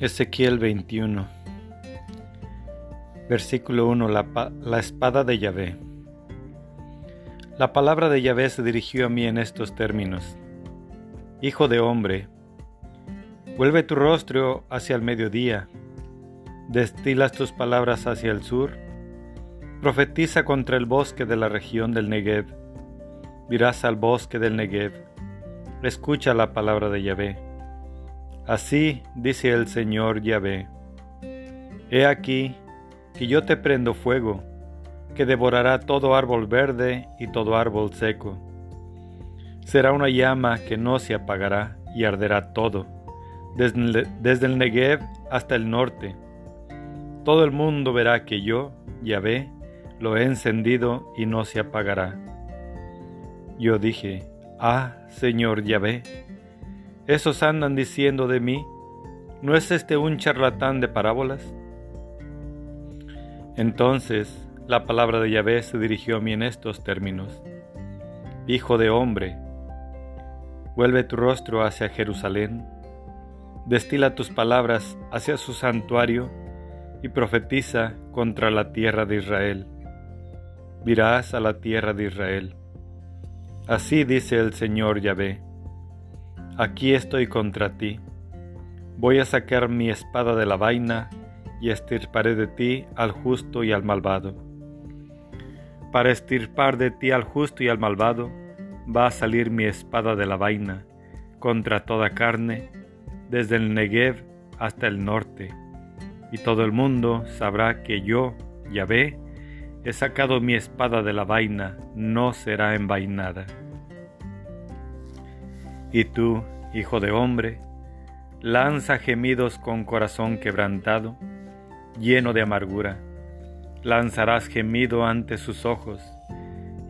Ezequiel 21 Versículo 1 la, espada de Yahvé. La palabra de Yahvé se dirigió a mí en estos términos. Hijo de hombre, vuelve tu rostro hacia el mediodía, destilas tus palabras hacia el sur, profetiza contra el bosque de la región del Negev, dirás al bosque del Negev, escucha la palabra de Yahvé Así dice el Señor Yahvé. He aquí que yo te prendo fuego, que devorará todo árbol verde y todo árbol seco. Será una llama que no se apagará y arderá todo, desde el Negev hasta el norte. Todo el mundo verá que yo, Yahvé, lo he encendido y no se apagará. Yo dije, Ah, Señor Yahvé, esos andan diciendo de mí, ¿no es este un charlatán de parábolas? Entonces la palabra de Yahvé se dirigió a mí en estos términos. Hijo de hombre, vuelve tu rostro hacia Jerusalén, destila tus palabras hacia su santuario y profetiza contra la tierra de Israel. Virás a la tierra de Israel. Así dice el Señor Yahvé Aquí estoy contra ti. Voy a sacar mi espada de la vaina y estirparé de ti al justo y al malvado. Para estirpar de ti al justo y al malvado, va a salir mi espada de la vaina contra toda carne, desde el Negev hasta el norte, y todo el mundo sabrá que yo, Yahvé, he sacado mi espada de la vaina, no será envainada. Y tú, hijo de hombre, lanza gemidos con corazón quebrantado, lleno de amargura. Lanzarás gemido ante sus ojos,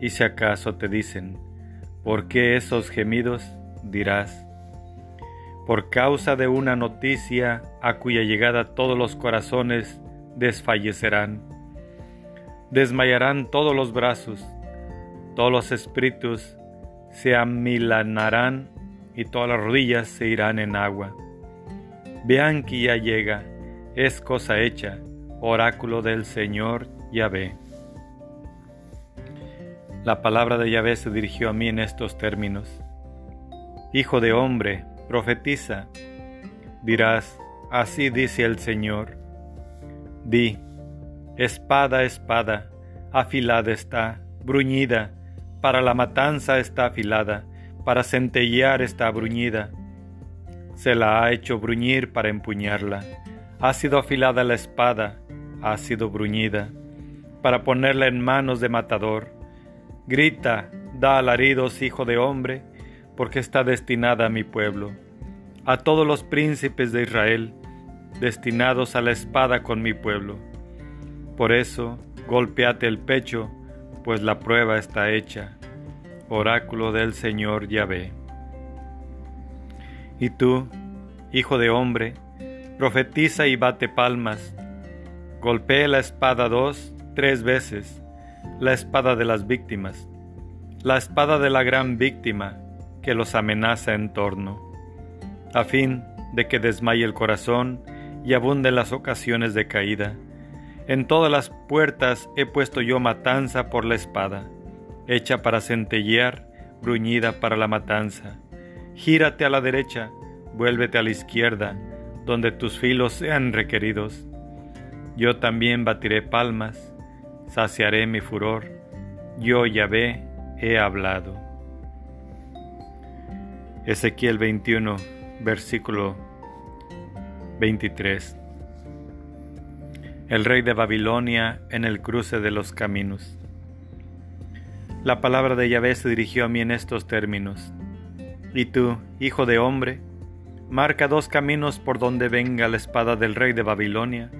y si acaso te dicen, ¿por qué esos gemidos? dirás, por causa de una noticia a cuya llegada todos los corazones desfallecerán. Desmayarán todos los brazos, todos los espíritus se amilanarán y todas las rodillas se irán en agua. Vean que ya llega, es cosa hecha, oráculo del Señor Yahvé. La palabra de Yahvé se dirigió a mí en estos términos. Hijo de hombre, profetiza. Dirás, así dice el Señor. Di, espada, espada, afilada está, bruñida, para la matanza está afilada para centellear esta bruñida. Se la ha hecho bruñir para empuñarla. Ha sido afilada la espada, ha sido bruñida, para ponerla en manos de matador. Grita, da alaridos, hijo de hombre, porque está destinada a mi pueblo, a todos los príncipes de Israel, destinados a la espada con mi pueblo. Por eso, golpeate el pecho, pues la prueba está hecha oráculo del Señor Yahvé. Y tú, hijo de hombre, profetiza y bate palmas, golpee la espada dos, tres veces, la espada de las víctimas, la espada de la gran víctima que los amenaza en torno, a fin de que desmaye el corazón y abunde las ocasiones de caída. En todas las puertas he puesto yo matanza por la espada hecha para centellear, bruñida para la matanza. Gírate a la derecha, vuélvete a la izquierda, donde tus filos sean requeridos. Yo también batiré palmas, saciaré mi furor, yo Yahvé he hablado. Ezequiel 21, versículo 23. El rey de Babilonia en el cruce de los caminos. La palabra de Yahvé se dirigió a mí en estos términos. Y tú, hijo de hombre, marca dos caminos por donde venga la espada del rey de Babilonia,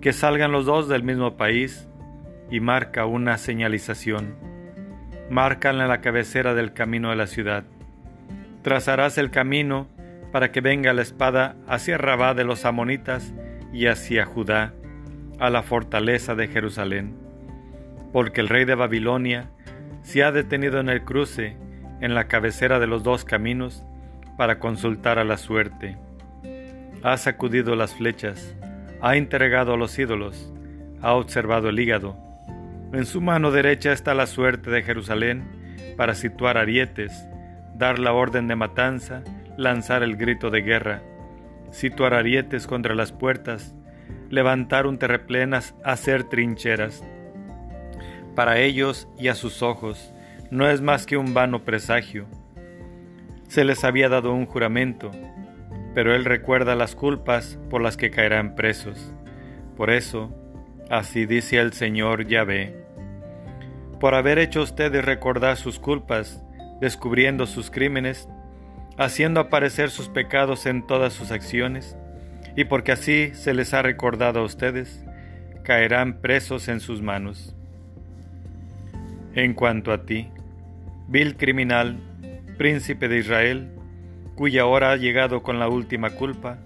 que salgan los dos del mismo país, y marca una señalización. Márcala en la cabecera del camino de la ciudad. Trazarás el camino para que venga la espada hacia Rabá de los amonitas y hacia Judá, a la fortaleza de Jerusalén. Porque el rey de Babilonia se ha detenido en el cruce, en la cabecera de los dos caminos, para consultar a la suerte. ha sacudido las flechas, ha entregado a los ídolos, ha observado el hígado. En su mano derecha está la suerte de Jerusalén para situar arietes, dar la orden de matanza, lanzar el grito de guerra, situar arietes contra las puertas, levantar un terreplenas, hacer trincheras. Para ellos y a sus ojos no es más que un vano presagio. Se les había dado un juramento, pero él recuerda las culpas por las que caerán presos. Por eso, así dice el Señor Yahvé, por haber hecho ustedes recordar sus culpas, descubriendo sus crímenes, haciendo aparecer sus pecados en todas sus acciones, y porque así se les ha recordado a ustedes, caerán presos en sus manos. En cuanto a ti, vil criminal, príncipe de Israel, cuya hora ha llegado con la última culpa,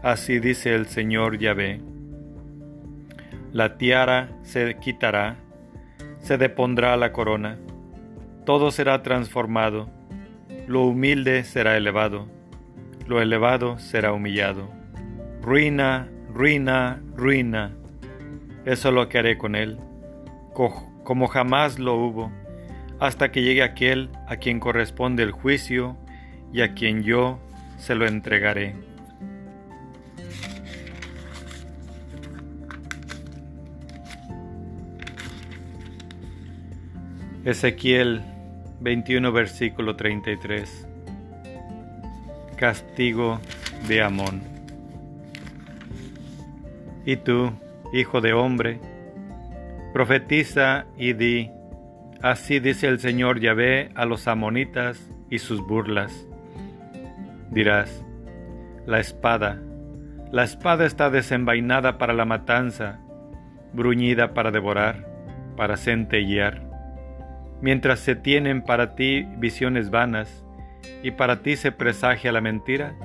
así dice el Señor Yahvé. La tiara se quitará, se depondrá la corona, todo será transformado, lo humilde será elevado, lo elevado será humillado. Ruina, ruina, ruina, eso lo que haré con él, como jamás lo hubo, hasta que llegue aquel a quien corresponde el juicio y a quien yo se lo entregaré. Ezequiel 21 versículo 33 Castigo de Amón Y tú, hijo de hombre, profetiza y di, así dice el Señor Yahvé a los amonitas y sus burlas Dirás, la espada, la espada está desenvainada para la matanza, bruñida para devorar, para centellear. Mientras se tienen para ti visiones vanas y para ti se presagia la mentira,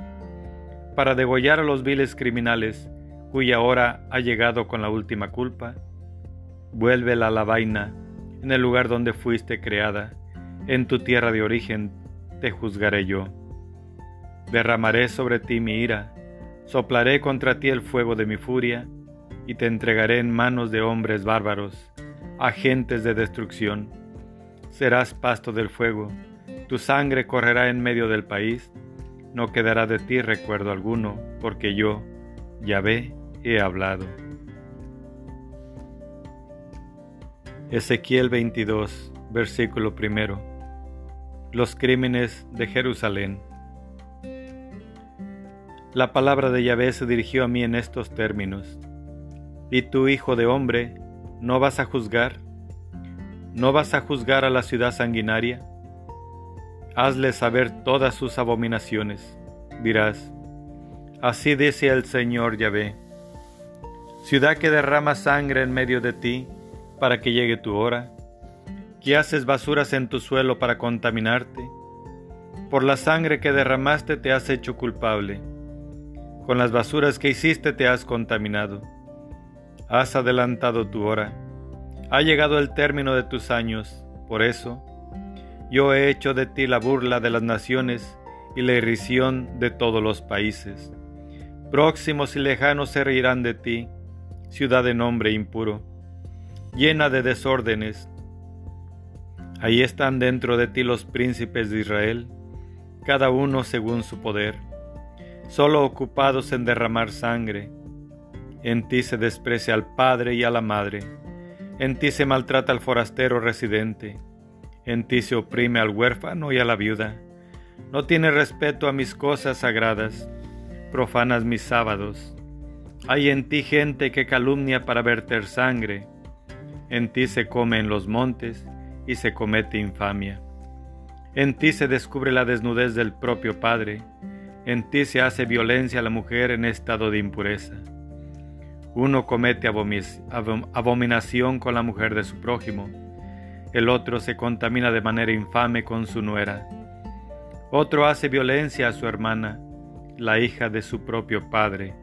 para degollar a los viles criminales cuya hora ha llegado con la última culpa, vuélvela a la vaina en el lugar donde fuiste creada, en tu tierra de origen te juzgaré yo. Derramaré sobre ti mi ira, soplaré contra ti el fuego de mi furia, y te entregaré en manos de hombres bárbaros, agentes de destrucción. Serás pasto del fuego, tu sangre correrá en medio del país, no quedará de ti recuerdo alguno, porque yo, Yahvé, he hablado. Ezequiel 22, versículo primero. Los crímenes de Jerusalén. La palabra de Yahvé se dirigió a mí en estos términos. ¿Y tú, hijo de hombre, no vas a juzgar? ¿No vas a juzgar a la ciudad sanguinaria? Hazle saber todas sus abominaciones. Dirás, así dice el Señor Yahvé. Ciudad que derrama sangre en medio de ti para que llegue tu hora, que haces basuras en tu suelo para contaminarte. Por la sangre que derramaste te has hecho culpable con las basuras que hiciste te has contaminado. Has adelantado tu hora. Ha llegado el término de tus años. Por eso, yo he hecho de ti la burla de las naciones y la irrisión de todos los países. Próximos y lejanos se reirán de ti, ciudad de nombre impuro, llena de desórdenes. Ahí están dentro de ti los príncipes de Israel, cada uno según su poder solo ocupados en derramar sangre. En ti se desprecia al padre y a la madre. En ti se maltrata al forastero residente. En ti se oprime al huérfano y a la viuda. No tienes respeto a mis cosas sagradas. Profanas mis sábados. Hay en ti gente que calumnia para verter sangre. En ti se come en los montes y se comete infamia. En ti se descubre la desnudez del propio Padre en ti se hace violencia a la mujer en estado de impureza. Uno comete abominación con la mujer de su prójimo, el otro se contamina de manera infame con su nuera. Otro hace violencia a su hermana, la hija de su propio padre.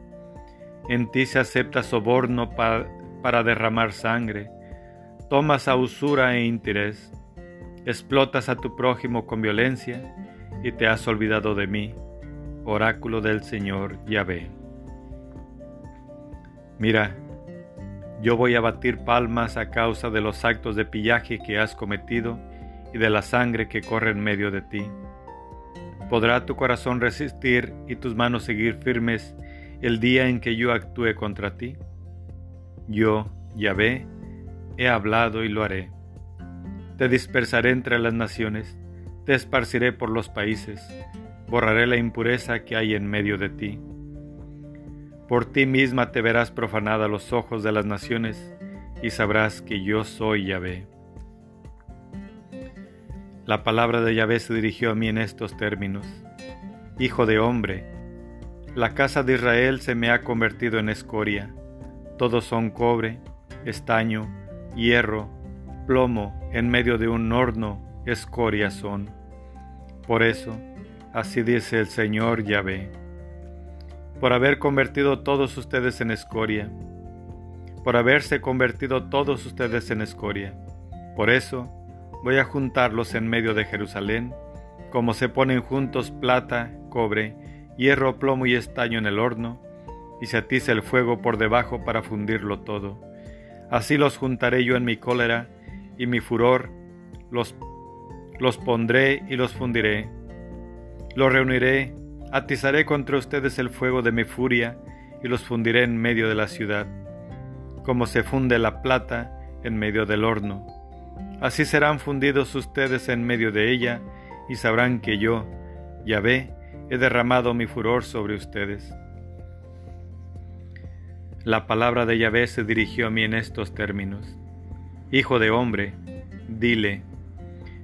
En ti se acepta soborno para derramar sangre, tomas a usura e interés, explotas a tu prójimo con violencia y te has olvidado de mí oráculo del Señor Yahvé. Mira, yo voy a batir palmas a causa de los actos de pillaje que has cometido y de la sangre que corre en medio de ti. ¿Podrá tu corazón resistir y tus manos seguir firmes el día en que yo actúe contra ti? Yo, Yahvé, he hablado y lo haré. Te dispersaré entre las naciones, te esparciré por los países, borraré la impureza que hay en medio de ti. Por ti misma te verás profanada a los ojos de las naciones y sabrás que yo soy Yahvé. La palabra de Yahvé se dirigió a mí en estos términos. Hijo de hombre, la casa de Israel se me ha convertido en escoria. Todos son cobre, estaño, hierro, plomo, en medio de un horno, escoria son. Por eso, así dice el Señor Yahvé por haber convertido todos ustedes en escoria, por haberse convertido todos ustedes en escoria. Por eso voy a juntarlos en medio de Jerusalén, como se ponen juntos plata, cobre, hierro, plomo y estaño en el horno, y se atiza el fuego por debajo para fundirlo todo. Así los juntaré yo en mi cólera y mi furor, los, los pondré y los fundiré. Los reuniré Atizaré contra ustedes el fuego de mi furia y los fundiré en medio de la ciudad, como se funde la plata en medio del horno. Así serán fundidos ustedes en medio de ella y sabrán que yo, Yahvé, he derramado mi furor sobre ustedes. La palabra de Yahvé se dirigió a mí en estos términos. Hijo de hombre, dile,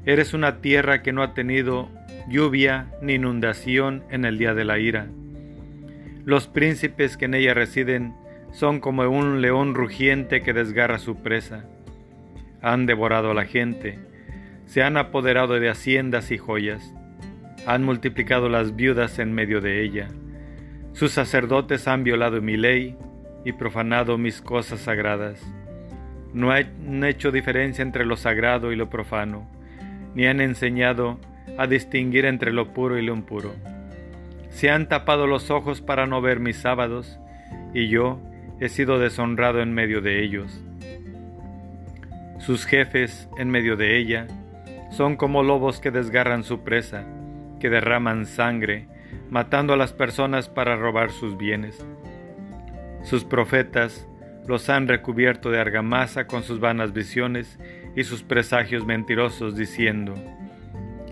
eres una tierra que no ha tenido lluvia ni inundación en el día de la ira. Los príncipes que en ella residen son como un león rugiente que desgarra su presa. Han devorado a la gente, se han apoderado de haciendas y joyas, han multiplicado las viudas en medio de ella. Sus sacerdotes han violado mi ley y profanado mis cosas sagradas. No han hecho diferencia entre lo sagrado y lo profano, ni han enseñado a distinguir entre lo puro y lo impuro. Se han tapado los ojos para no ver mis sábados, y yo he sido deshonrado en medio de ellos. Sus jefes, en medio de ella, son como lobos que desgarran su presa, que derraman sangre, matando a las personas para robar sus bienes. Sus profetas los han recubierto de argamasa con sus vanas visiones y sus presagios mentirosos, diciendo,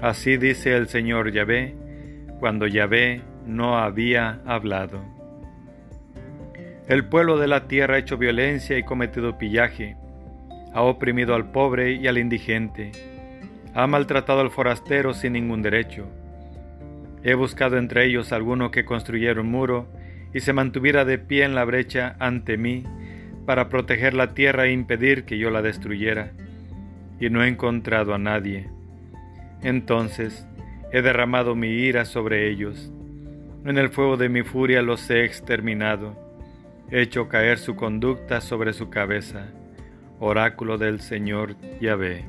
Así dice el Señor Yahvé, cuando Yahvé no había hablado. El pueblo de la tierra ha hecho violencia y cometido pillaje, ha oprimido al pobre y al indigente, ha maltratado al forastero sin ningún derecho. He buscado entre ellos alguno que construyera un muro y se mantuviera de pie en la brecha ante mí para proteger la tierra e impedir que yo la destruyera, y no he encontrado a nadie. Entonces he derramado mi ira sobre ellos. En el fuego de mi furia los he exterminado. He hecho caer su conducta sobre su cabeza. Oráculo del Señor Yahvé.